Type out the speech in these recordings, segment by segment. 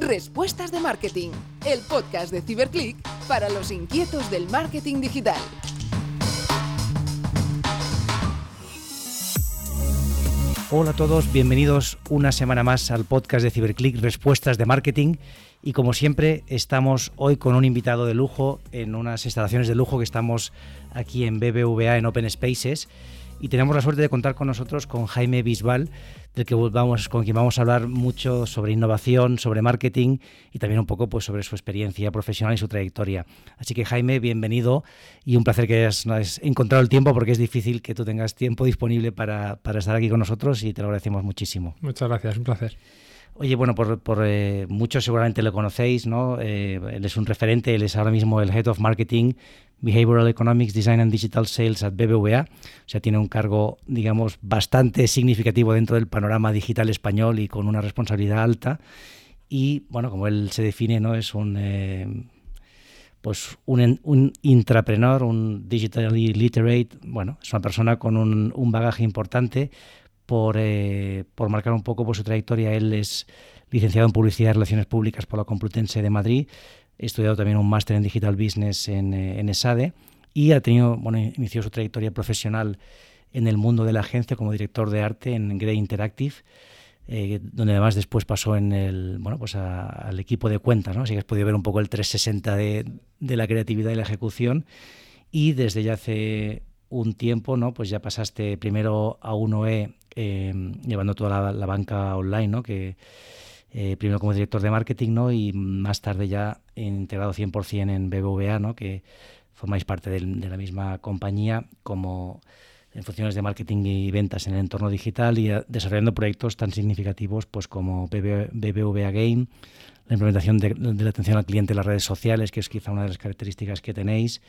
Respuestas de Marketing, el podcast de Ciberclick para los inquietos del marketing digital. Hola a todos, bienvenidos una semana más al podcast de Ciberclick Respuestas de Marketing. Y como siempre, estamos hoy con un invitado de lujo en unas instalaciones de lujo que estamos aquí en BBVA en Open Spaces y tenemos la suerte de contar con nosotros con Jaime Bisbal, del que vamos, con quien vamos a hablar mucho sobre innovación, sobre marketing y también un poco pues, sobre su experiencia profesional y su trayectoria. Así que Jaime, bienvenido y un placer que hayas, encontrado el tiempo porque es difícil que tú tengas tiempo disponible para, para estar aquí con nosotros y te lo agradecemos muchísimo. Muchas gracias, un placer. Oye, bueno, por, por eh, muchos seguramente lo conocéis, ¿no? Eh, él es un referente, él es ahora mismo el Head of Marketing Behavioral Economics, Design and Digital Sales at BBVA. O sea, tiene un cargo, digamos, bastante significativo dentro del panorama digital español y con una responsabilidad alta. Y, bueno, como él se define, ¿no? Es un... Eh, pues un, un, intrapreneur, un digitally literate, bueno, es una persona con un, un bagaje importante. Por, eh, por marcar un poco por su trayectoria, él es licenciado en Publicidad y Relaciones Públicas por la Complutense de Madrid, He estudiado también un máster en Digital Business en, eh, en ESADE y ha tenido, bueno, inició su trayectoria profesional en el mundo de la agencia como director de arte en Grey Interactive, eh, donde además después pasó en el, bueno, pues al equipo de cuentas, ¿no? Así que has podido ver un poco el 360 de, de, la creatividad y la ejecución. Y desde ya hace un tiempo, ¿no? Pues ya pasaste primero a 1E eh, llevando toda la, la, banca online, ¿no? Que, eh, primero como director de marketing ¿no? y más tarde ya integrado 100% en BBVA, ¿no? que formáis parte de, de la misma compañía como en funciones de marketing y ventas en el entorno digital y desarrollando proyectos tan significativos pues como BBVA Game, la implementación de, de, la atención al cliente en las redes sociales, que es quizá una de las características que tenéis,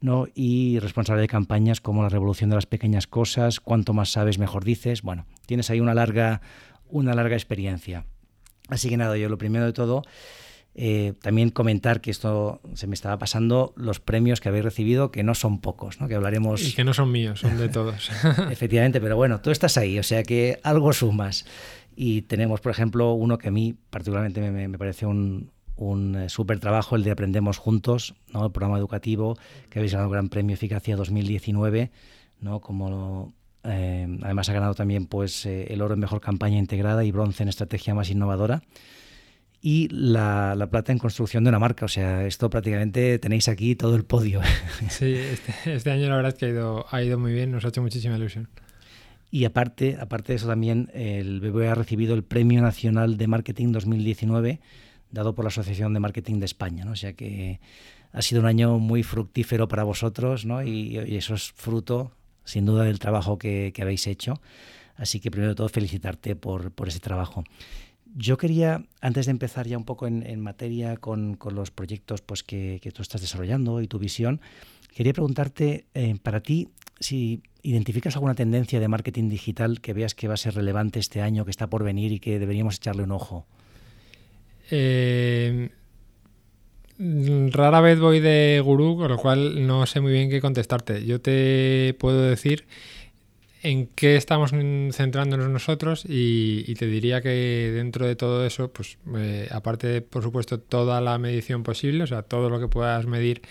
¿no? y responsable de campañas como la revolución de las pequeñas cosas, cuanto más sabes, mejor dices. Bueno, tienes ahí una larga, una larga experiencia. Así que nada, yo lo primero de todo, eh, también comentar que esto se me estaba pasando, los premios que habéis recibido, que no son pocos, ¿no? que hablaremos... Y que no son míos, son de todos. Efectivamente, pero bueno, tú estás ahí, o sea que algo sumas. Y tenemos, por ejemplo, uno que a mí particularmente me, me parece un, un eh, súper trabajo, el de Aprendemos Juntos, ¿no? el programa educativo que habéis ganado el Gran Premio Eficacia 2019, ¿no? como eh, además ha ganado también pues, eh, el oro en mejor campaña integrada y bronce en estrategia más innovadora. Y la, la, plata en construcción de una marca. O sea, esto prácticamente tenéis aquí todo el podio. Sí, este, este año la verdad es que ha ido, ha ido muy bien, nos ha hecho muchísima ilusión. Y aparte, aparte de eso también, el BBVA ha recibido el Premio Nacional de Marketing 2019, dado por la Asociación de Marketing de España. ¿no? O sea que ha sido un año muy fructífero para vosotros ¿no? y, y eso es fruto sin duda del trabajo que, habéis hecho. Así que primero de todo felicitarte por, ese trabajo. Yo quería, antes de empezar ya un poco en, materia con, los proyectos pues, que, que, tú estás desarrollando y tu visión, quería preguntarte eh, para ti si identificas alguna tendencia de marketing digital que veas que va a ser relevante este año, que está por venir y que deberíamos echarle un ojo. Eh, rara vez voy de gurú, con lo cual no sé muy bien qué contestarte. Yo te puedo decir en qué estamos centrándonos nosotros y, te diría que dentro de todo eso, pues eh, aparte de, por supuesto, toda la medición posible, o sea, todo lo que puedas medir,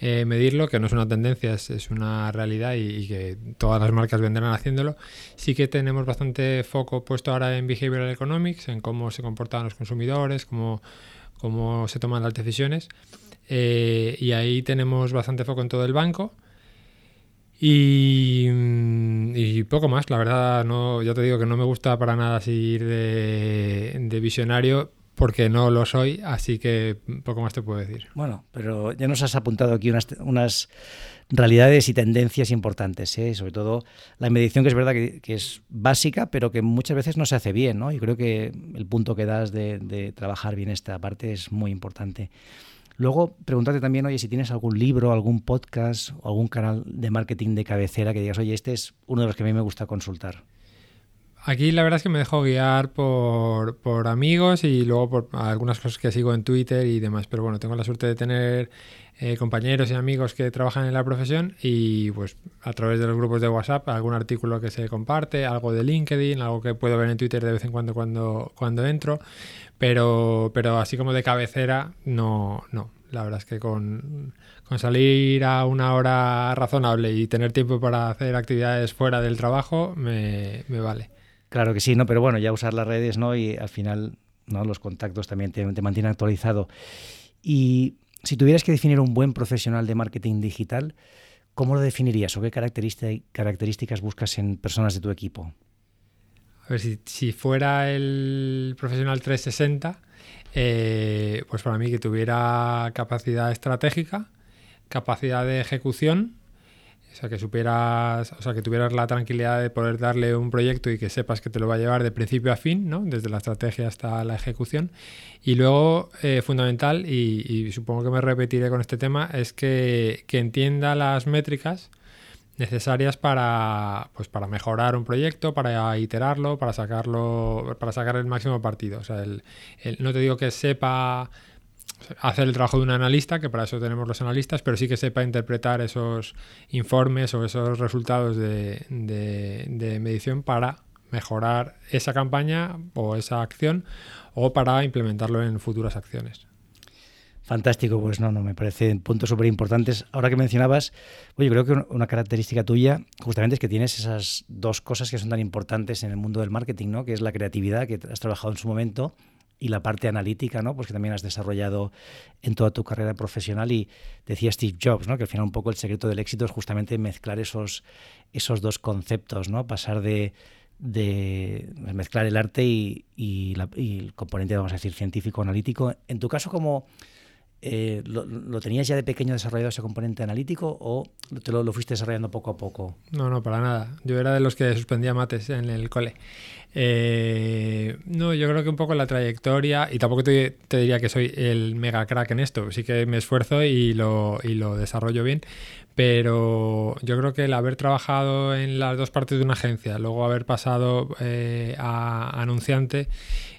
eh, medirlo, que no es una tendencia, es, es una realidad y, y, que todas las marcas vendrán haciéndolo, sí que tenemos bastante foco puesto ahora en Behavioral Economics, en cómo se comportan los consumidores, cómo cómo se toman las decisiones. Eh, y ahí tenemos bastante foco en todo el banco. Y, y, poco más, la verdad, no, ya te digo que no me gusta para nada ir de, de, visionario porque no lo soy, así que poco más te puedo decir. Bueno, pero ya nos has apuntado aquí unas, realidades y tendencias importantes, ¿eh? sobre todo la medición que es verdad que, es básica, pero que muchas veces no se hace bien, ¿no? Y creo que el punto que das de, de trabajar bien esta parte es muy importante. Luego, preguntarte también, oye, si tienes algún libro, algún podcast o algún canal de marketing de cabecera que digas, oye, este es uno de los que a mí me gusta consultar. Aquí la verdad es que me dejo guiar por, por amigos y luego por algunas cosas que sigo en Twitter y demás. Pero bueno, tengo la suerte de tener eh, compañeros y amigos que trabajan en la profesión y pues a través de los grupos de WhatsApp algún artículo que se comparte, algo de LinkedIn, algo que puedo ver en Twitter de vez en cuando cuando, cuando entro. Pero, pero así como de cabecera, no, no. La verdad es que con, con salir a una hora razonable y tener tiempo para hacer actividades fuera del trabajo me, me vale. Claro que sí, ¿no? Pero bueno, ya usar las redes, ¿no? Y al final, ¿no? Los contactos también te, mantienen actualizado. Y si tuvieras que definir un buen profesional de marketing digital, ¿cómo lo definirías o qué características buscas en personas de tu equipo? A ver, si, fuera el profesional 360, eh, pues para mí que tuviera capacidad estratégica, capacidad de ejecución o sea, que supieras, o sea, que tuvieras la tranquilidad de poder darle un proyecto y que sepas que te lo va a llevar de principio a fin, ¿no? Desde la estrategia hasta la ejecución. Y luego, eh, fundamental, y, supongo que me repetiré con este tema, es que, entienda las métricas necesarias para, pues, para mejorar un proyecto, para iterarlo, para sacarlo, para sacar el máximo partido. O sea, el, no te digo que sepa hacer el trabajo de un analista, que para eso tenemos los analistas, pero sí que sepa interpretar esos informes o esos resultados de, medición para mejorar esa campaña o esa acción o para implementarlo en futuras acciones. Fantástico, pues no, no, me parecen puntos súper importantes. Ahora que mencionabas, oye, creo que una característica tuya justamente es que tienes esas dos cosas que son tan importantes en el mundo del marketing, ¿no? Que es la creatividad, que has trabajado en su momento, y la parte analítica, ¿no? Pues que también has desarrollado en toda tu carrera profesional y decía Steve Jobs, ¿no? Que al final un poco el secreto del éxito es justamente mezclar esos, esos dos conceptos, ¿no? Pasar de, mezclar el arte y, y, el componente, vamos a decir, científico analítico. En tu caso, como eh, lo, tenías ya de pequeño desarrollado ese componente analítico o te lo, lo, fuiste desarrollando poco a poco? No, no, para nada. Yo era de los que suspendía mates en el cole. Eh, no, yo creo que un poco la trayectoria, y tampoco te, diría que soy el mega crack en esto, sí que me esfuerzo y lo, y lo desarrollo bien, pero yo creo que el haber trabajado en las dos partes de una agencia, luego haber pasado eh, a anunciante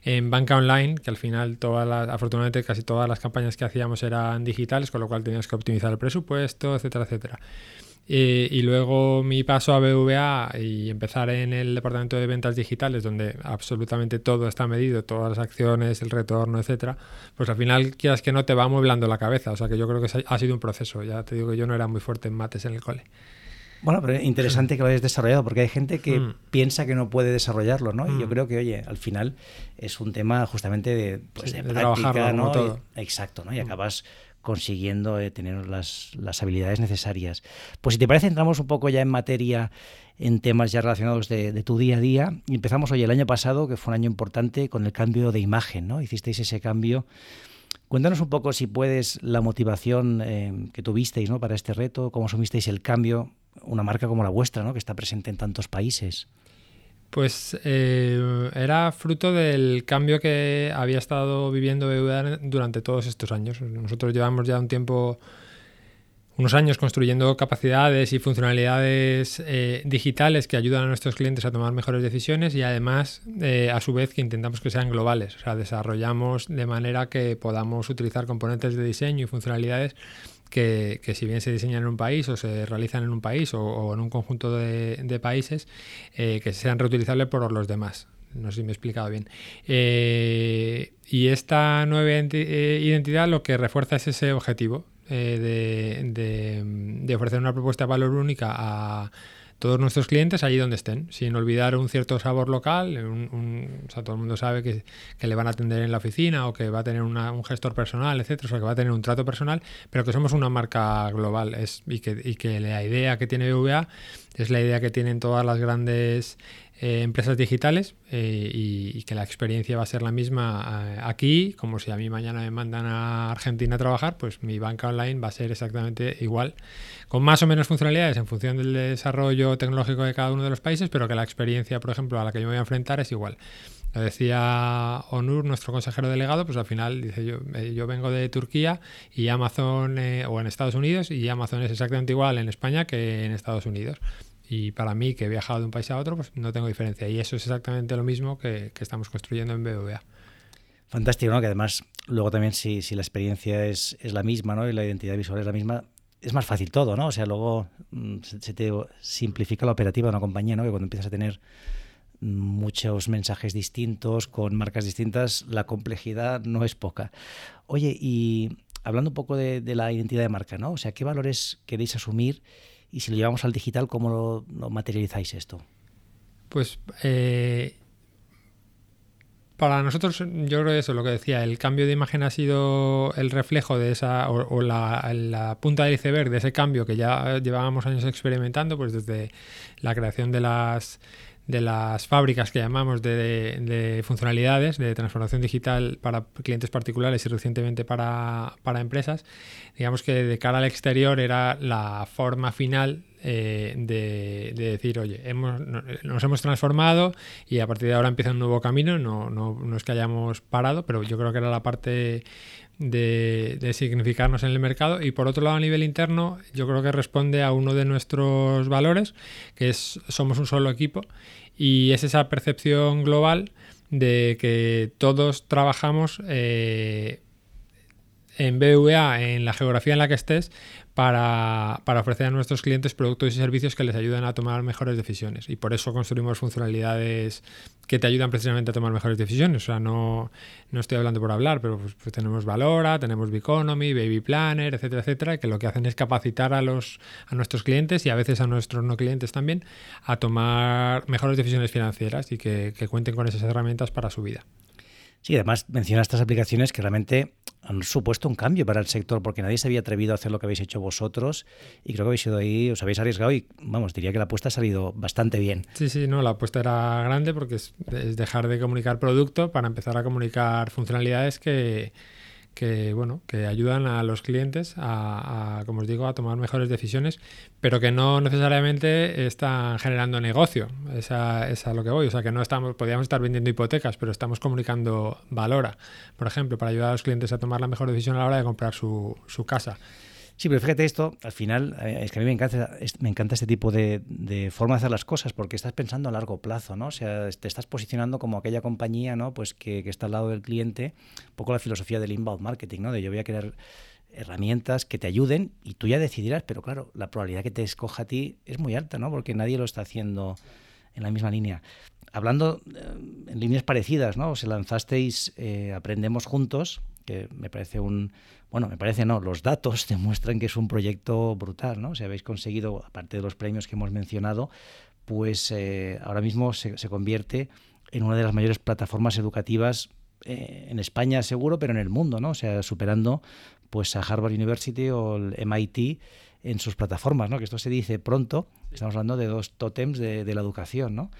en banca online, que al final todas las, afortunadamente casi todas las campañas que hacíamos eran digitales, con lo cual tenías que optimizar el presupuesto, etcétera, etcétera. Eh, y luego mi paso a BVA y empezar en el departamento de ventas digitales, donde absolutamente todo está medido, todas las acciones, el retorno, etcétera, pues al final quieras que no te va amueblando la cabeza. O sea que yo creo que ha sido un proceso. Ya te digo que yo no era muy fuerte en mates en el cole. Bueno, pero interesante que lo hayas desarrollado, porque hay gente que mm. piensa que no puede desarrollarlo, ¿no? Y yo mm. creo que, oye, al final es un tema justamente de, pues, de, práctica, ¿no? Todo. exacto, ¿no? Y mm. acabas consiguiendo eh, tener las, las, habilidades necesarias. Pues si te parece, entramos un poco ya en materia, en temas ya relacionados de, tu día a día. Y empezamos hoy el año pasado, que fue un año importante, con el cambio de imagen, ¿no? Hicisteis ese cambio. Cuéntanos un poco, si puedes, la motivación eh, que tuvisteis ¿no? para este reto, cómo asumisteis el cambio, una marca como la vuestra, ¿no? que está presente en tantos países. Pues eh, era fruto del cambio que había estado viviendo BBVA durante todos estos años. Nosotros llevamos ya un tiempo, unos años construyendo capacidades y funcionalidades eh, digitales que ayudan a nuestros clientes a tomar mejores decisiones y además, eh, a su vez, que intentamos que sean globales. O sea, desarrollamos de manera que podamos utilizar componentes de diseño y funcionalidades que, si bien se diseñan en un país o se realizan en un país o, en un conjunto de, países, eh, que sean reutilizables por los demás. No sé si me he explicado bien. Eh, y esta nueva eh, identidad lo que refuerza es ese objetivo de, de ofrecer una propuesta de valor única a todos nuestros clientes allí donde estén, sin olvidar un cierto sabor local. o sea, todo el mundo sabe que, le van a atender en la oficina o que va a tener un gestor personal, etcétera, o sea, que va a tener un trato personal, pero que somos una marca global es, y, que, y que la idea que tiene BVA es la idea que tienen todas las grandes eh, empresas digitales eh, y, que la experiencia va a ser la misma eh, aquí, como si a mí mañana me mandan a Argentina a trabajar, pues mi banca online va a ser exactamente igual, con más o menos funcionalidades en función del desarrollo tecnológico de cada uno de los países, pero que la experiencia, por ejemplo, a la que yo me voy a enfrentar es igual. Lo decía Onur, nuestro consejero delegado, pues al final dice yo, yo vengo de Turquía y Amazon, o en Estados Unidos, y Amazon es exactamente igual en España que en Estados Unidos Y para mí, que he viajado de un país a otro, pues no tengo diferencia. Y eso es exactamente lo mismo que, estamos construyendo en BBVA. Fantástico, ¿no? Que además, luego también si, si la experiencia es, es, la misma, ¿no? Y la identidad visual es la misma, es más fácil todo, ¿no? O sea, luego mm, se, te simplifica la operativa de una compañía, ¿no? Que cuando empiezas a tener muchos mensajes distintos, con marcas distintas, la complejidad no es poca. Oye, y hablando un poco de, la identidad de marca, ¿no? O sea, ¿qué valores queréis asumir? Y si lo llevamos al digital, ¿cómo lo, materializáis esto? Pues eh, para nosotros, yo creo que eso, lo que decía, el cambio de imagen ha sido el reflejo de esa, o, la, la, punta del iceberg de ese cambio que ya llevábamos años experimentando, pues desde la creación de las de las fábricas que llamamos de, funcionalidades de transformación digital para clientes particulares y recientemente para, empresas, digamos que de cara al exterior era la forma final eh, de, decir, oye, hemos, nos hemos transformado y a partir de ahora empieza un nuevo camino, no, no, no es que hayamos parado, pero yo creo que era la parte de, de, significarnos en el mercado. Y por otro lado a nivel interno yo creo que responde a uno de nuestros valores que es somos un solo equipo. Y es esa percepción global de que todos trabajamos eh, en BVA, en la geografía en la que estés, para, ofrecer a nuestros clientes productos y servicios que les ayuden a tomar mejores decisiones. Y por eso construimos funcionalidades que te ayudan precisamente a tomar mejores decisiones. O sea, no, no estoy hablando por hablar, pero pues, pues tenemos Valora, tenemos Biconomy, Baby Planner, etcétera, etcétera, que lo que hacen es capacitar a, los, a nuestros clientes y a veces a nuestros no clientes también a tomar mejores decisiones financieras y que cuenten con esas herramientas para su vida. Sí, además menciona estas aplicaciones que realmente han supuesto un cambio para el sector porque nadie se había atrevido a hacer lo que habéis hecho vosotros y creo que habéis ido ahí, os habéis arriesgado y vamos, diría que la apuesta ha salido bastante bien. Sí, sí, no, la apuesta era grande porque es dejar de comunicar producto para empezar a comunicar funcionalidades que, que bueno que ayudan a los clientes a, como os digo a tomar mejores decisiones pero que no necesariamente están generando negocio. Esa es a lo que voy. O sea que no estamos podríamos estar vendiendo hipotecas pero estamos comunicando valora por ejemplo para ayudar a los clientes a tomar la mejor decisión a la hora de comprar su, su casa Sí, pero fíjate esto, al final, eh, es que a mí me encanta, me encanta este tipo de, forma de hacer las cosas, porque estás pensando a largo plazo, ¿no? O sea, te estás posicionando como aquella compañía, ¿no? Pues que, está al lado del cliente, un poco la filosofía del inbound marketing, ¿no? De yo voy a crear herramientas que te ayuden y tú ya decidirás, pero claro, la probabilidad que te escoja a ti es muy alta, ¿no? Porque nadie lo está haciendo en la misma línea. Hablando eh, en líneas parecidas, ¿no? Se lanzasteis eh, Aprendemos Juntos, que me parece un, bueno, me parece no, los datos demuestran que es un proyecto brutal, ¿no? Si habéis conseguido, aparte de los premios que hemos mencionado, pues eh, ahora mismo se, convierte en una de las mayores plataformas educativas eh, en España seguro, pero en el mundo, ¿no? O sea, superando pues a Harvard University o el MIT en sus plataformas, ¿no? Que esto se dice pronto, estamos hablando de dos tótems de, de la educación, ¿no?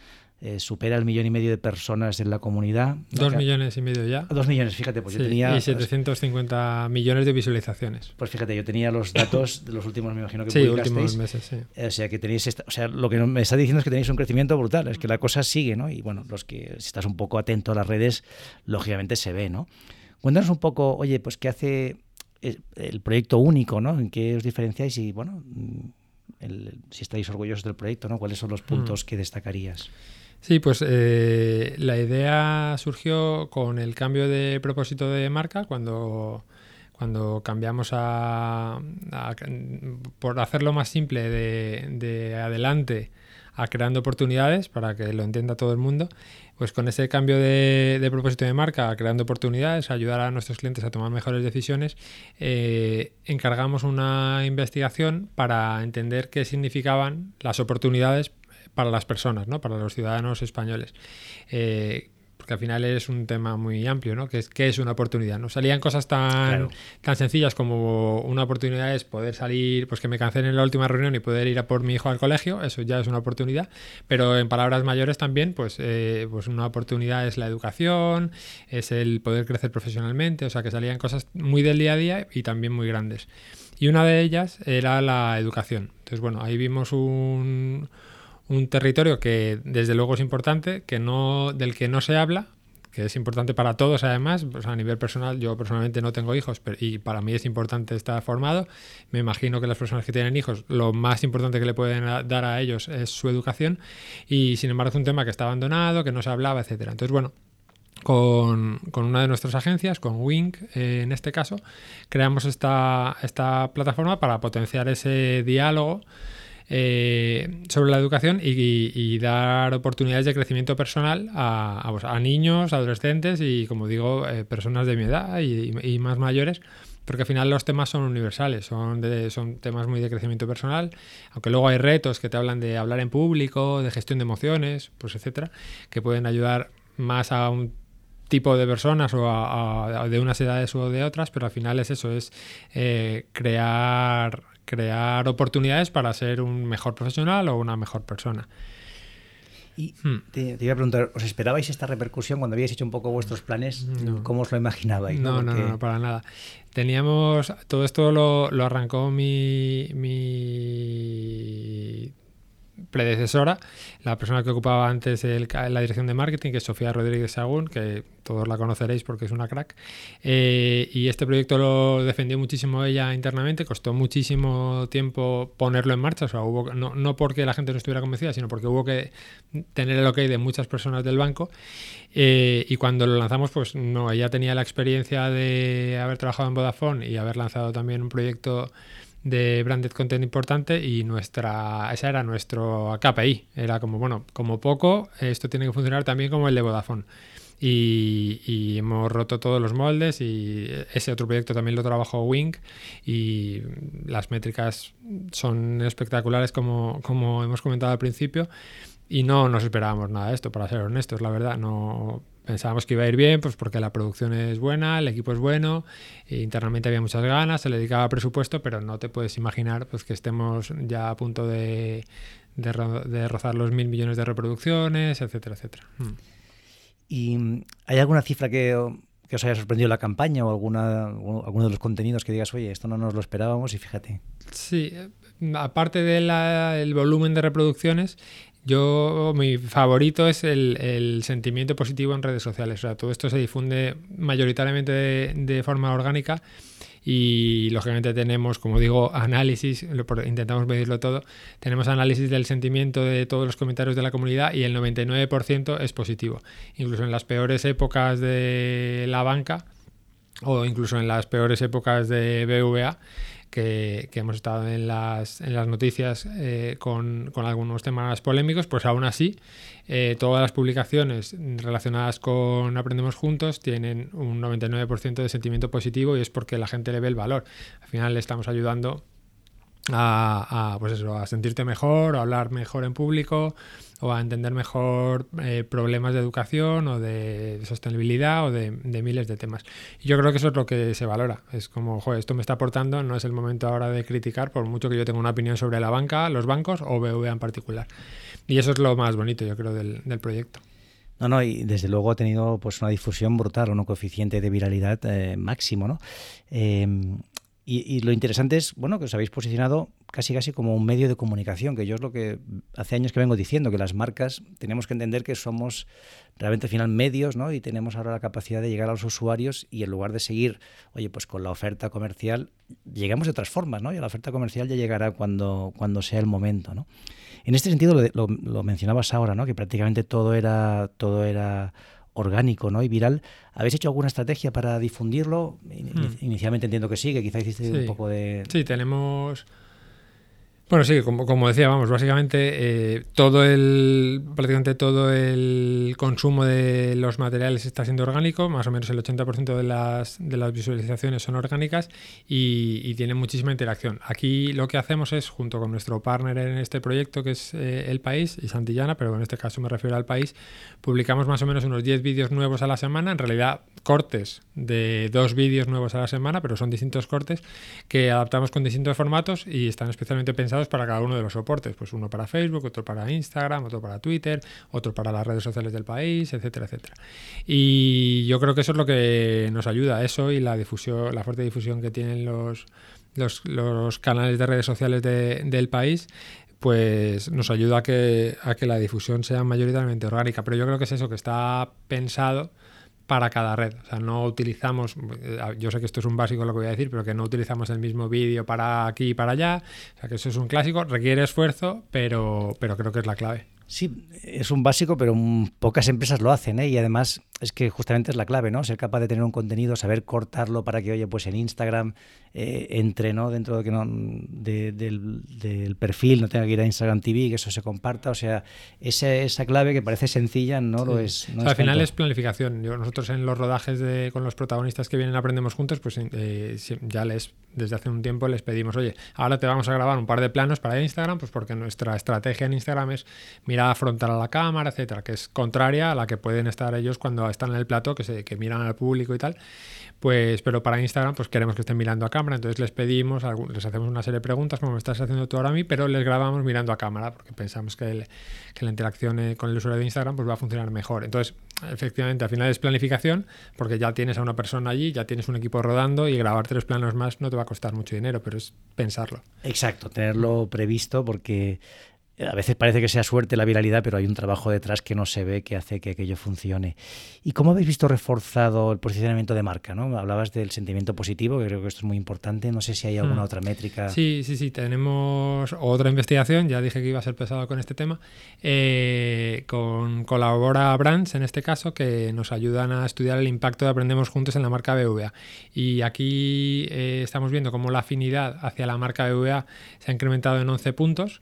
Eh, supera el millón y medio de personas en la comunidad. Dos millones y medio ya. Dos millones, fíjate, pues yo tenía... Y 750 millones de visualizaciones. Pues fíjate, yo tenía los datos de los últimos, me imagino que sí, últimos meses, sí. O sea, que tenéis... o sea, lo que me está diciendo es que tenéis un crecimiento brutal, es que la cosa sigue, ¿no? Y bueno, los que, si estás un poco atento a las redes, lógicamente se ve, ¿no? Cuéntanos un poco, oye, pues qué hace el proyecto único, ¿no? ¿En qué os diferenciáis? Y bueno, si estáis orgullosos del proyecto, ¿no? ¿Cuáles son los puntos mm. que destacarías? Sí, pues eh, la idea surgió con el cambio de propósito de marca cuando, cuando cambiamos a, por hacerlo más simple de, adelante a creando oportunidades para que lo entienda todo el mundo, pues con ese cambio de, propósito de marca, a creando oportunidades, ayudar a nuestros clientes a tomar mejores decisiones, eh, encargamos una investigación para entender qué significaban las oportunidades para las personas, ¿no? para los ciudadanos españoles. Eh, porque al final es un tema muy amplio, ¿no? Que es, ¿Qué es una oportunidad? ¿no? Salían cosas tan, tan sencillas como una oportunidad es poder salir, pues que me cancelen en la última reunión y poder ir a por mi hijo al colegio, eso ya es una oportunidad, pero en palabras mayores también, pues, eh, pues una oportunidad es la educación, es el poder crecer profesionalmente, o sea que salían cosas muy del día a día y también muy grandes. Y una de ellas era la educación. Entonces, bueno, ahí vimos un un territorio que desde luego es importante, que no, del que no se habla, que es importante para todos además, pues a nivel personal, yo personalmente no tengo hijos pero, y para mí es importante estar formado. Me imagino que las personas que tienen hijos, lo más importante que le pueden dar a ellos es su educación y sin embargo es un tema que está abandonado, que no se hablaba, etcétera. Entonces, bueno, con, con, una de nuestras agencias, con Wink eh, en este caso, creamos esta, esta plataforma para potenciar ese diálogo eh, sobre la educación y, dar oportunidades de crecimiento personal a, a, niños, adolescentes y, como digo, eh, personas de mi edad y, más mayores, porque al final los temas son universales, son temas muy de crecimiento personal, aunque luego hay retos que te hablan de hablar en público, de gestión de emociones, pues etcétera, que pueden ayudar más a un tipo de personas o a, de unas edades o de otras, pero al final es eso, es eh, crear crear oportunidades para ser un mejor profesional o una mejor persona. Y hmm. te, iba a preguntar, ¿os esperabais esta repercusión cuando habíais hecho un poco vuestros planes? ¿Cómo os lo imaginabais? No, no, no, para nada. Teníamos, todo esto lo, lo arrancó mi, mi predecesora, la persona que ocupaba antes la dirección de marketing, que es Sofía Rodríguez Sagún, que todos la conoceréis porque es una crack. Eh, y este proyecto lo defendió muchísimo ella internamente, costó muchísimo tiempo ponerlo en marcha, o sea, hubo, no, no porque la gente no estuviera convencida, sino porque hubo que tener el ok de muchas personas del banco. Eh, y cuando lo lanzamos, pues no, ella tenía la experiencia de haber trabajado en Vodafone y haber lanzado también un proyecto de branded content importante y nuestra esa era nuestro KPI. Era como, bueno, como poco, esto tiene que funcionar también como el de Vodafone. Y, hemos roto todos los moldes y ese otro proyecto también lo trabajó Wing y las métricas son espectaculares como, como hemos comentado al principio y no nos esperábamos nada de esto, para ser honestos, la verdad, no pensábamos que iba a ir bien, pues porque la producción es buena, el equipo es bueno, e internamente había muchas ganas, se le dedicaba presupuesto, pero no te puedes imaginar pues que estemos ya a punto de, de, rozar los mil millones de reproducciones, etcétera, etcétera. Hmm. ¿Y hay alguna cifra que, os haya sorprendido la campaña o alguna, alguno de los contenidos que digas, oye, esto no nos lo esperábamos y fíjate? Sí, aparte del volumen de reproducciones, yo, mi favorito es el, sentimiento positivo en redes sociales. O sea, todo esto se difunde mayoritariamente de, forma orgánica y lógicamente tenemos, como digo, análisis, intentamos medirlo todo, tenemos análisis del sentimiento de todos los comentarios de la comunidad y el 99% es positivo. Incluso en las peores épocas de la banca o incluso en las peores épocas de BVA, que, hemos estado en las, en las noticias eh, con, con, algunos temas polémicos, pues aún así eh, todas las publicaciones relacionadas con Aprendemos Juntos tienen un 99% de sentimiento positivo y es porque la gente le ve el valor. Al final le estamos ayudando a, pues eso, a sentirte mejor, a hablar mejor en público o a entender mejor eh, problemas de educación o de, sostenibilidad o de, miles de temas. Y yo creo que eso es lo que se valora. Es como, joder, esto me está aportando, no es el momento ahora de criticar, por mucho que yo tenga una opinión sobre la banca, los bancos o BVA en particular. Y eso es lo más bonito, yo creo, del, proyecto. No, no, y desde luego ha tenido pues una difusión brutal, un coeficiente de viralidad eh, máximo, ¿no? Eh, y, lo interesante es, bueno, que os habéis posicionado casi casi como un medio de comunicación, que yo es lo que hace años que vengo diciendo, que las marcas tenemos que entender que somos realmente al final medios, ¿no? Y tenemos ahora la capacidad de llegar a los usuarios y en lugar de seguir, oye, pues con la oferta comercial, llegamos de otras formas, ¿no? Y la oferta comercial ya llegará cuando, cuando sea el momento, ¿no? En este sentido lo, lo mencionabas ahora, ¿no? Que prácticamente todo era, todo era orgánico ¿no? y viral. ¿Habéis hecho alguna estrategia para difundirlo? Hmm. Inicialmente entiendo que sí, que quizá hiciste un poco de... Sí, tenemos bueno, sí, como, como decía, vamos, básicamente eh, todo el, prácticamente todo el consumo de los materiales está siendo orgánico, más o menos el 80% de las, de las visualizaciones son orgánicas y, y tienen muchísima interacción. Aquí lo que hacemos es, junto con nuestro partner en este proyecto, que es eh, El País y Santillana, pero en este caso me refiero al País, publicamos más o menos unos 10 vídeos nuevos a la semana, en realidad cortes de dos vídeos nuevos a la semana, pero son distintos cortes que adaptamos con distintos formatos y están especialmente pensados para cada uno de los soportes, pues uno para Facebook, otro para Instagram, otro para Twitter, otro para las redes sociales del país, etcétera, etcétera. Y yo creo que eso es lo que nos ayuda, eso y la difusión, la fuerte difusión que tienen los, los, canales de redes sociales del país pues nos ayuda a que, a que la difusión sea mayoritariamente orgánica. Pero yo creo que es eso, que está pensado para cada red. O sea, no utilizamos, eh, yo sé que esto es un básico lo que voy a decir, pero que no utilizamos el mismo vídeo para aquí y para allá. O sea, que eso es un clásico, requiere esfuerzo, pero, pero creo que es la clave. Sí, es un básico, pero pocas empresas lo hacen, ¿eh? Y además es que justamente es la clave, ¿no? Ser capaz de tener un contenido, saber cortarlo para que, oye, pues en Instagram eh, entre, ¿no? Dentro de que no, del, perfil, no tenga que ir a Instagram TV, que eso se comparta. O sea, esa, esa clave que parece sencilla no lo es. al final es planificación. nosotros en los rodajes de, con los protagonistas que vienen Aprendemos Juntos, pues eh, ya les, desde hace un tiempo les pedimos, oye, ahora te vamos a grabar un par de planos para Instagram, pues porque nuestra estrategia en Instagram es mirada frontal a la cámara, etcétera, que es contraria a la que pueden estar ellos cuando están en el plato, que, se, que miran al público y tal. Pues, pero para Instagram, pues queremos que estén mirando a cámara, entonces les pedimos, les hacemos una serie de preguntas, como me estás haciendo tú ahora a mí, pero les grabamos mirando a cámara, porque pensamos que, que la interacción eh, con el usuario de Instagram pues va a funcionar mejor. Entonces, efectivamente, al final es planificación, porque ya tienes a una persona allí, ya tienes un equipo rodando y grabar tres planos más no te va a costar mucho dinero, pero es pensarlo. Exacto, tenerlo previsto, porque a veces parece que sea suerte la viralidad, pero hay un trabajo detrás que no se ve que hace que aquello funcione. ¿Y cómo habéis visto reforzado el posicionamiento de marca? ¿no? Hablabas del sentimiento positivo, que creo que esto es muy importante. No sé si hay alguna hmm. otra métrica. Sí, sí, sí. Tenemos otra investigación, ya dije que iba a ser pesado con este tema, eh, con Colabora Brands, en este caso, que nos ayudan a estudiar el impacto de Aprendemos Juntos en la marca BVA. Y aquí eh, estamos viendo cómo la afinidad hacia la marca BVA se ha incrementado en 11 puntos.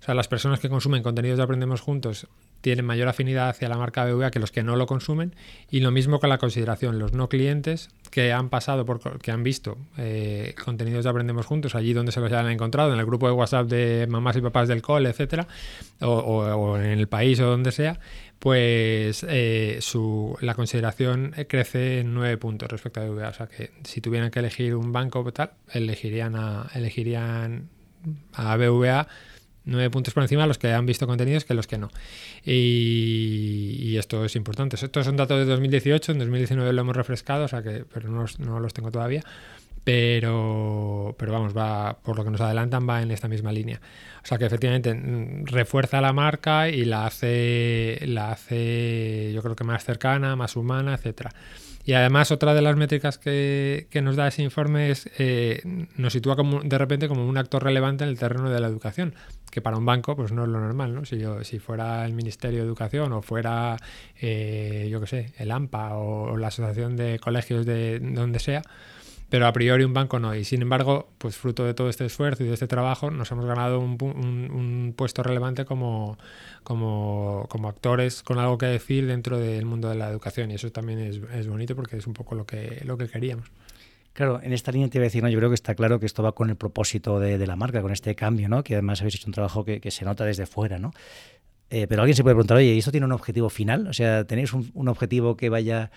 O sea, las personas que consumen contenidos de Aprendemos Juntos tienen mayor afinidad hacia la marca BVA que los que no lo consumen. Y lo mismo con la consideración. Los no clientes que han pasado por que han visto eh, contenidos de aprendemos juntos allí donde se los hayan encontrado en el grupo de WhatsApp de mamás y papás del cole etcétera o, en el país o donde sea pues eh, su, la consideración crece en nueve puntos respecto a BVA o sea que si tuvieran que elegir un banco tal elegirían a elegirían a BVA nueve puntos por encima los que han visto contenidos que los que no. Y, esto es importante. Estos son datos de 2018, en 2019 lo hemos refrescado, o sea que, pero no, no los tengo todavía. Pero, pero vamos, va, por lo que nos adelantan, va en esta misma línea. O sea que efectivamente mm, refuerza la marca y la hace, la hace yo creo que más cercana, más humana, etcétera. Y además otra de las métricas que, que nos da ese informe es, eh, nos sitúa como, de repente como un actor relevante en el terreno de la educación, que para un banco pues no es lo normal, ¿no? Si, yo, si fuera el Ministerio de Educación o fuera, eh, yo qué sé, el AMPA o, la Asociación de Colegios de donde sea, pero a priori un banco no. Y sin embargo, pues fruto de todo este esfuerzo y de este trabajo, nos hemos ganado un, un, puesto relevante como, como, como, actores con algo que decir dentro del mundo de la educación. Y eso también es, es bonito porque es un poco lo que, lo que queríamos. Claro, en esta línea te iba a decir, no, yo creo que está claro que esto va con el propósito de, la marca, con este cambio, ¿no? que además habéis hecho un trabajo que, se nota desde fuera. ¿no? Eh, pero alguien se puede preguntar, oye, ¿y esto tiene un objetivo final? O sea, ¿tenéis un, un objetivo que vaya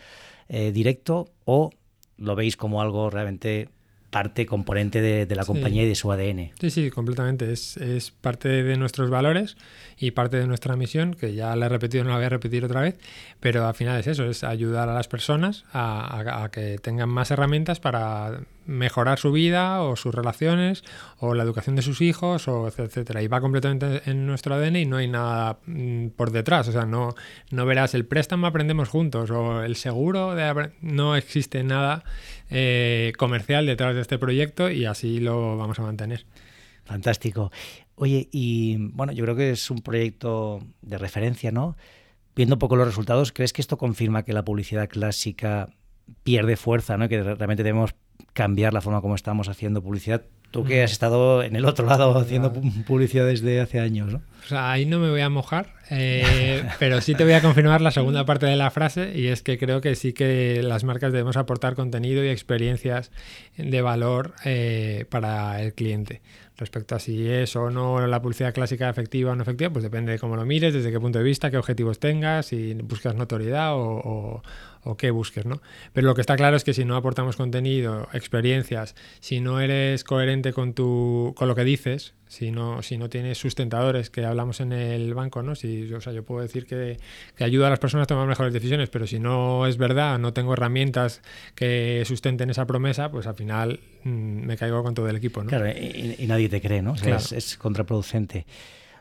eh, directo o lo veis como algo realmente parte, componente de, la compañía y de su ADN. Sí, sí, completamente. Es, es, parte de nuestros valores y parte de nuestra misión, que ya la he repetido, no la voy a repetir otra vez, pero al final es eso, es ayudar a las personas a, que tengan más herramientas para mejorar su vida o sus relaciones o la educación de sus hijos o etcétera y va completamente en nuestro ADN y no hay nada mm, por detrás. O sea no no verás el préstamo aprendemos juntos o el seguro de no existe nada eh, comercial detrás de este proyecto y así lo vamos a mantener. Fantástico. Oye y bueno yo creo que es un proyecto de referencia no viendo un poco los resultados crees que esto confirma que la publicidad clásica pierde fuerza no que realmente debemos cambiar la forma como estamos haciendo publicidad. Tú que has estado en el otro lado haciendo publicidad desde hace años, ¿no? O sea, ahí no me voy a mojar, eh, pero sí te voy a confirmar la segunda parte de la frase y es que creo que sí que las marcas debemos aportar contenido y experiencias de valor eh, para el cliente. Respecto a si es o no la publicidad clásica efectiva o no efectiva, pues depende de cómo lo mires, desde qué punto de vista, qué objetivos tengas, si buscas notoriedad o, o qué busques, ¿no? Pero lo que está claro es que si no aportamos contenido, experiencias, si no eres coherente con, tu, con lo que dices, si no, si no tienes sustentadores, que hablamos en el banco, ¿no? Si, o sea, yo puedo decir que, que ayuda a las personas a tomar mejores decisiones, pero si no es verdad, no tengo herramientas que sustenten esa promesa, pues al final mm, me caigo con todo el equipo, ¿no? Claro, y, nadie te cree, ¿no? es, es contraproducente.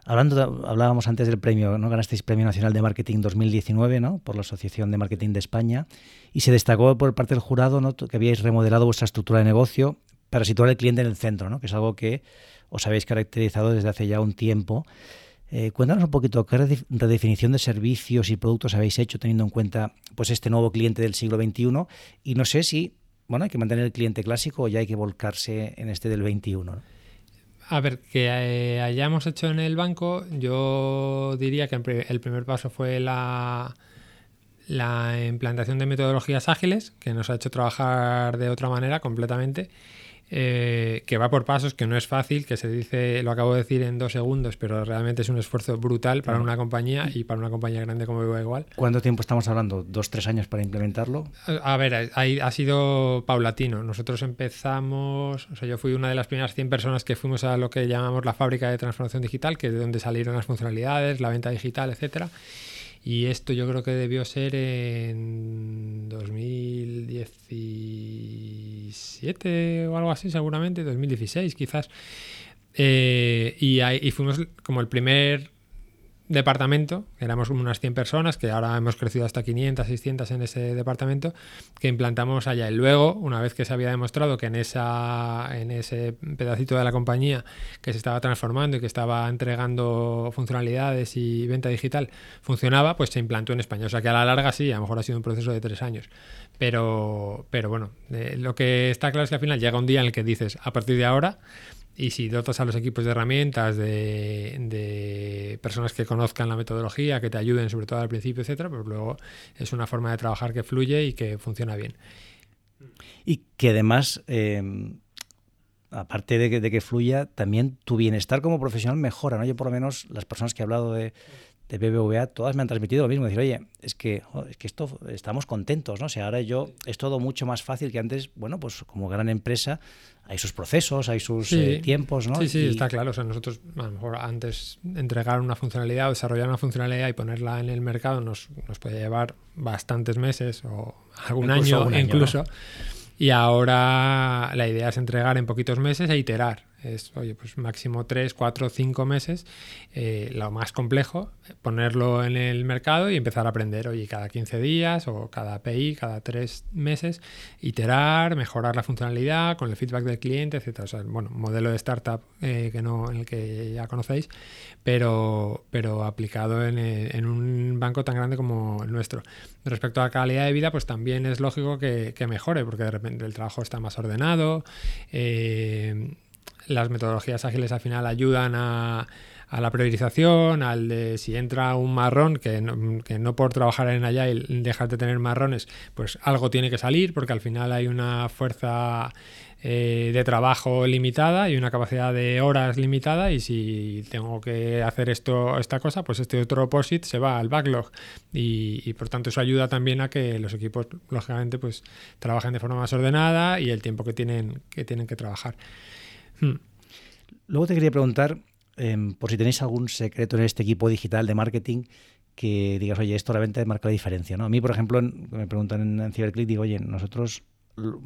hablando, hablábamos antes del premio, ¿no? Ganasteis Premio Nacional de Marketing 2019, ¿no? Por la Asociación de Marketing de España. Y se destacó por parte del jurado, ¿no? Que habíais remodelado vuestra estructura de negocio para situar al cliente en el centro, ¿no? Que es algo que os habéis caracterizado desde hace ya un tiempo. Eh, cuéntanos un poquito qué redefinición de servicios y productos habéis hecho teniendo en cuenta pues este nuevo cliente del siglo XXI y no sé si bueno hay que mantener el cliente clásico o ya hay que volcarse en este del XXI. A ver, que eh, hayamos hecho en el banco, yo diría que el primer paso fue la implantación de metodologías ágiles, que nos ha hecho trabajar de otra manera completamente eh, que va por pasos, que no es fácil, que se dice, lo acabo de decir en dos segundos, pero realmente es un esfuerzo brutal para una compañía y para una compañía grande como igual. ¿Cuánto tiempo estamos hablando? ¿Dos, tres años para implementarlo? A ver, ha sido paulatino. Nosotros empezamos, o sea, yo fui una de las primeras 100 personas que fuimos a lo que llamamos la fábrica de transformación digital, que es de donde salieron las funcionalidades, la venta digital, etcétera. Y esto yo creo que debió ser en 2017 o algo así, seguramente, 2016 quizás. Eh, y, y fuimos como el primer departamento, éramos unas 100 personas, que ahora hemos crecido hasta 500, 600 en ese departamento, que implantamos allá. Y luego, una vez que se había demostrado que en, esa, en ese pedacito de la compañía que se estaba transformando y que estaba entregando funcionalidades y venta digital funcionaba, pues se implantó en España. O sea que a la larga sí, a lo mejor ha sido un proceso de tres años. Pero, pero bueno, eh, lo que está claro es que al final llega un día en el que dices, a partir de ahora, y si dotas a los equipos de herramientas, de, personas que conozcan la metodología, que te ayuden sobre todo al principio, etcétera, pues luego es una forma de trabajar que fluye y que funciona bien. Y que además, em, aparte de que, de que, fluya, también tu bienestar como profesional mejora, ¿no? Yo por lo menos las personas que he hablado de, de BBVA, todas me han transmitido lo mismo, decir, oye, es que, es que esto estamos contentos, ¿no? O sea, ahora yo es todo mucho más fácil que antes, bueno, pues como gran empresa hay sus procesos, hay sus eh, tiempos, ¿no? Sí, sí, está claro. O sea, nosotros a lo mejor antes entregar una funcionalidad o desarrollar una funcionalidad y ponerla en el mercado nos, nos puede llevar bastantes meses o algún año incluso. Y ahora la idea es entregar en poquitos meses e iterar es, oye, pues máximo 3, 4, 5 meses, eh, lo más complejo, ponerlo en el mercado y empezar a aprender, oye, cada 15 días o cada API, cada 3 meses, iterar, mejorar la funcionalidad con el feedback del cliente, etc. O sea, bueno, modelo de startup eh, que no, en el que ya conocéis, pero, pero aplicado en, eh, en, un banco tan grande como el nuestro. Respecto a la calidad de vida, pues también es lógico que, que mejore, porque de repente el trabajo está más ordenado, eh, las metodologías ágiles al final ayudan a, la priorización, al de si entra un marrón, que no, por trabajar en Agile dejas de tener marrones, pues algo tiene que salir, porque al final hay una fuerza eh, de trabajo limitada y una capacidad de horas limitada, y si tengo que hacer esto, esta cosa, pues este otro POSIT se va al backlog. Y, por tanto eso ayuda también a que los equipos, lógicamente, pues trabajen de forma más ordenada y el tiempo que tienen que, tienen que trabajar. Hmm. Luego te quería preguntar em, por si tenéis algún secreto en este equipo digital de marketing que digas, oye, esto realmente marca la diferencia. ¿no? A mí, por ejemplo, me preguntan en, CiberClick, digo, oye, nosotros,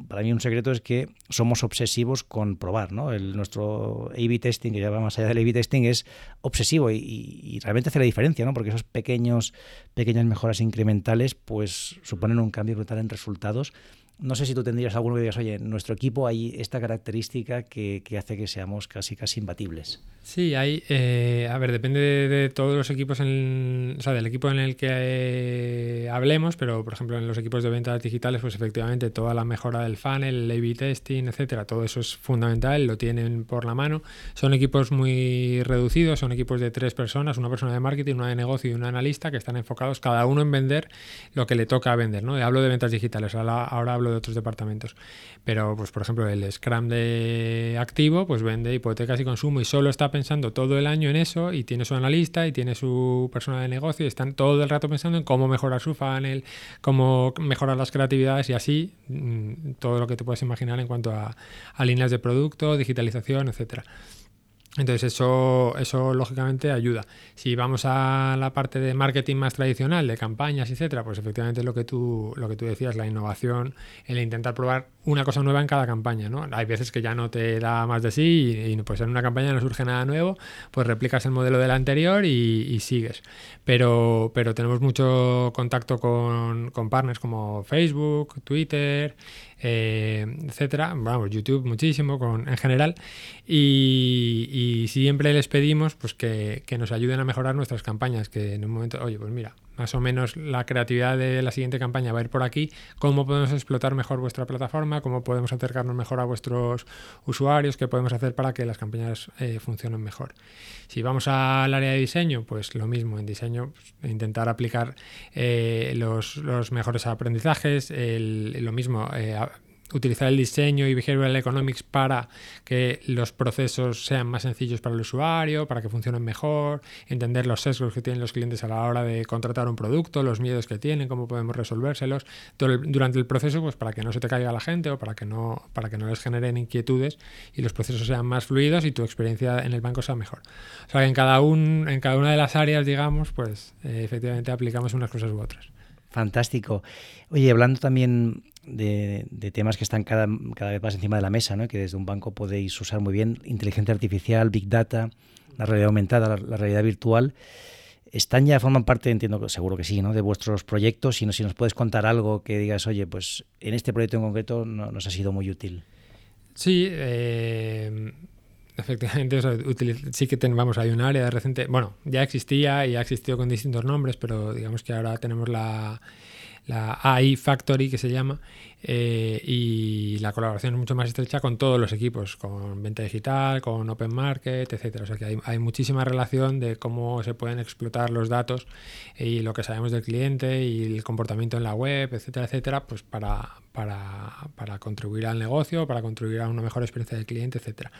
para mí un secreto es que somos obsesivos con probar. ¿no? El, nuestro A-B testing, que ya va más allá del A-B testing, es obsesivo y, realmente hace la diferencia, ¿no? porque esos pequeños, pequeñas mejoras incrementales pues suponen un cambio brutal en resultados no sé si tú tendrías alguno que digas, oye, nuestro equipo hay esta característica que, hace que seamos casi casi imbatibles. Sí, hay, eh, a ver, depende de, todos los equipos, en, o sea, del equipo en el que eh, hablemos, pero por ejemplo en los equipos de ventas digitales, pues efectivamente toda la mejora del funnel, el A-B testing, etcétera, todo eso es fundamental, lo tienen por la mano. Son equipos muy reducidos, son equipos de tres personas, una persona de marketing, una de negocio y una analista que están enfocados cada uno en vender lo que le toca vender, ¿no? Hablo de ventas digitales, ahora, ahora hablo de otros departamentos. Pero, pues, por ejemplo, el Scrum de activo, pues vende hipotecas y consumo y solo está pensando todo el año en eso y tiene su analista y tiene su persona de negocio y están todo el rato pensando en cómo mejorar su funnel, cómo mejorar las creatividades y así mm, todo lo que te puedes imaginar en cuanto a, a líneas de producto, digitalización, etcétera. Entonces eso, eso lógicamente ayuda. Si vamos a la parte de marketing más tradicional, de campañas, etcétera, pues efectivamente lo que tú, lo que tú decías, la innovación, el intentar probar una cosa nueva en cada campaña, ¿no? Hay veces que ya no te da más de sí y, pues en una campaña no surge nada nuevo, pues replicas el modelo de la anterior y, sigues. Pero, pero tenemos mucho contacto con, con partners como Facebook, Twitter, eh, etcétera, vamos, YouTube muchísimo con, en general, y, siempre les pedimos pues que, que, nos ayuden a mejorar nuestras campañas, que en un momento, oye, pues mira, más o menos la creatividad de la siguiente campaña va a ir por aquí, cómo podemos explotar mejor vuestra plataforma, cómo podemos acercarnos mejor a vuestros usuarios, qué podemos hacer para que las campañas eh, funcionen mejor. Si vamos al área de diseño, pues lo mismo, en diseño pues, intentar aplicar eh, los, los, mejores aprendizajes, el, lo mismo, eh, utilizar el diseño y behavioral economics para que los procesos sean más sencillos para el usuario, para que funcionen mejor, entender los sesgos que tienen los clientes a la hora de contratar un producto, los miedos que tienen, cómo podemos resolvérselos durante el proceso, pues para que no se te caiga la gente o para que no para que no les generen inquietudes y los procesos sean más fluidos y tu experiencia en el banco sea mejor. O sea, que en cada un en cada una de las áreas, digamos, pues eh, efectivamente aplicamos unas cosas u otras. Fantástico. Oye, hablando también de, temas que están cada, cada, vez más encima de la mesa, ¿no? que desde un banco podéis usar muy bien, inteligencia artificial, big data, la realidad aumentada, la, realidad virtual. ¿Están ya, forman parte, entiendo seguro que sí, ¿no? de vuestros proyectos? Si, no, si nos puedes contar algo que digas, oye, pues en este proyecto en concreto no, nos ha sido muy útil. Sí, eh, efectivamente, sí que tenemos, hay un área de reciente, bueno, ya existía y ha existido con distintos nombres, pero digamos que ahora tenemos la la AI Factory que se llama, eh, y la colaboración es mucho más estrecha con todos los equipos, con venta digital, con open market, etcétera. O sea que hay, hay, muchísima relación de cómo se pueden explotar los datos y lo que sabemos del cliente y el comportamiento en la web, etcétera, etcétera, pues para, para, para contribuir al negocio, para contribuir a una mejor experiencia del cliente, etcétera.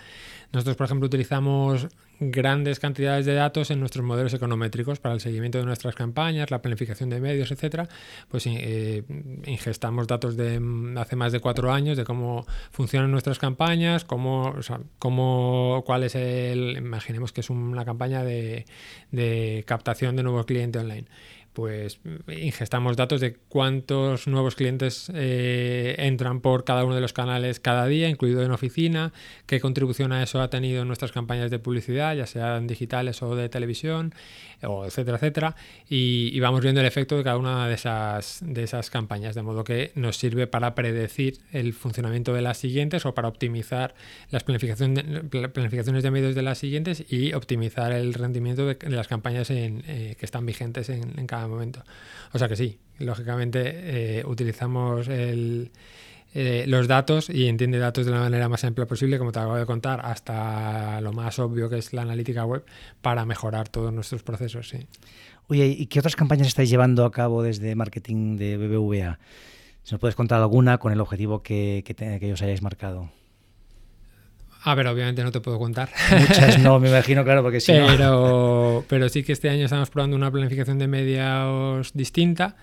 Nosotros, por ejemplo, utilizamos grandes cantidades de datos en nuestros modelos econométricos para el seguimiento de nuestras campañas, la planificación de medios, etcétera. Pues eh, ingestamos datos de hace más de cuatro años de cómo funcionan nuestras campañas, cómo, cómo cuál es el, imaginemos que es una campaña de, de captación de nuevos clientes online pues ingestamos datos de cuántos nuevos clientes eh, entran por cada uno de los canales cada día, incluido en oficina, qué contribución a eso ha tenido en nuestras campañas de publicidad, ya sean digitales o de televisión, etcétera, etcétera, y, vamos viendo el efecto de cada una de esas, de esas campañas, de modo que nos sirve para predecir el funcionamiento de las siguientes o para optimizar las planificaciones de medios de las siguientes y optimizar el rendimiento de, las campañas eh, que están vigentes en, en cada momento. O sea que sí, lógicamente eh, utilizamos el, eh, los datos y entiende datos de la manera más amplia posible, como te acabo de contar, hasta lo más obvio que es la analítica web, para mejorar todos nuestros procesos. Sí. Oye, ¿y qué otras campañas estáis llevando a cabo desde marketing de BBVA? Si nos puedes contar alguna con el objetivo que, que, que os hayáis marcado. A ver, obviamente no te puedo contar. Muchas no, me imagino, claro, porque sí. Pero, pero sí que este año estamos probando una planificación de medios distinta.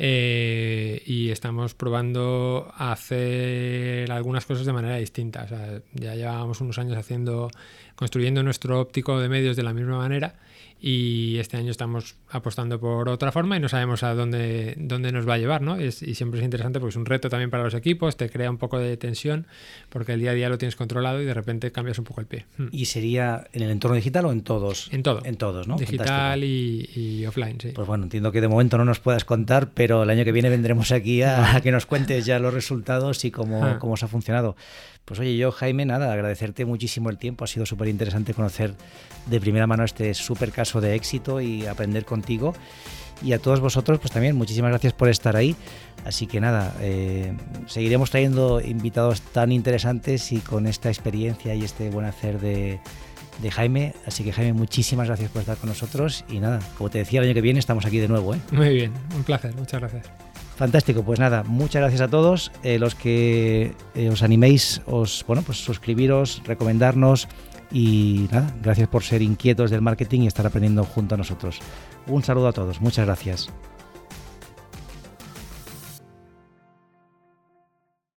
Eh, y estamos probando hacer algunas cosas de manera distinta. O sea, ya llevábamos unos años haciendo, construyendo nuestro óptico de medios de la misma manera y este año estamos apostando por otra forma y no sabemos a dónde, dónde nos va a llevar, ¿no? Es, y siempre es interesante porque es un reto también para los equipos, te crea un poco de tensión porque el día a día lo tienes controlado y de repente cambias un poco el pie. Hmm. ¿Y sería en el entorno digital o en todos? En todo. En todos, ¿no? Digital y, offline, sí. Pues bueno, entiendo que de momento no nos puedas contar, pero el año que viene vendremos aquí a, que nos cuentes ya los resultados y cómo, ah. cómo os ha funcionado. Pues oye, yo Jaime, nada, agradecerte muchísimo el tiempo, ha sido súper interesante conocer de primera mano este súper caso de éxito y aprender contigo. Y a todos vosotros, pues también muchísimas gracias por estar ahí. Así que nada, eh, seguiremos trayendo invitados tan interesantes y con esta experiencia y este buen hacer de, de Jaime. Así que Jaime, muchísimas gracias por estar con nosotros. Y nada, como te decía, el año que viene estamos aquí de nuevo. ¿eh? Muy bien, un placer, muchas gracias. Fantástico, pues nada, muchas gracias a todos. Eh, los que eh, os animéis, os, bueno, pues suscribiros, recomendarnos y nada, gracias por ser inquietos del marketing y estar aprendiendo junto a nosotros. Un saludo a todos, muchas gracias.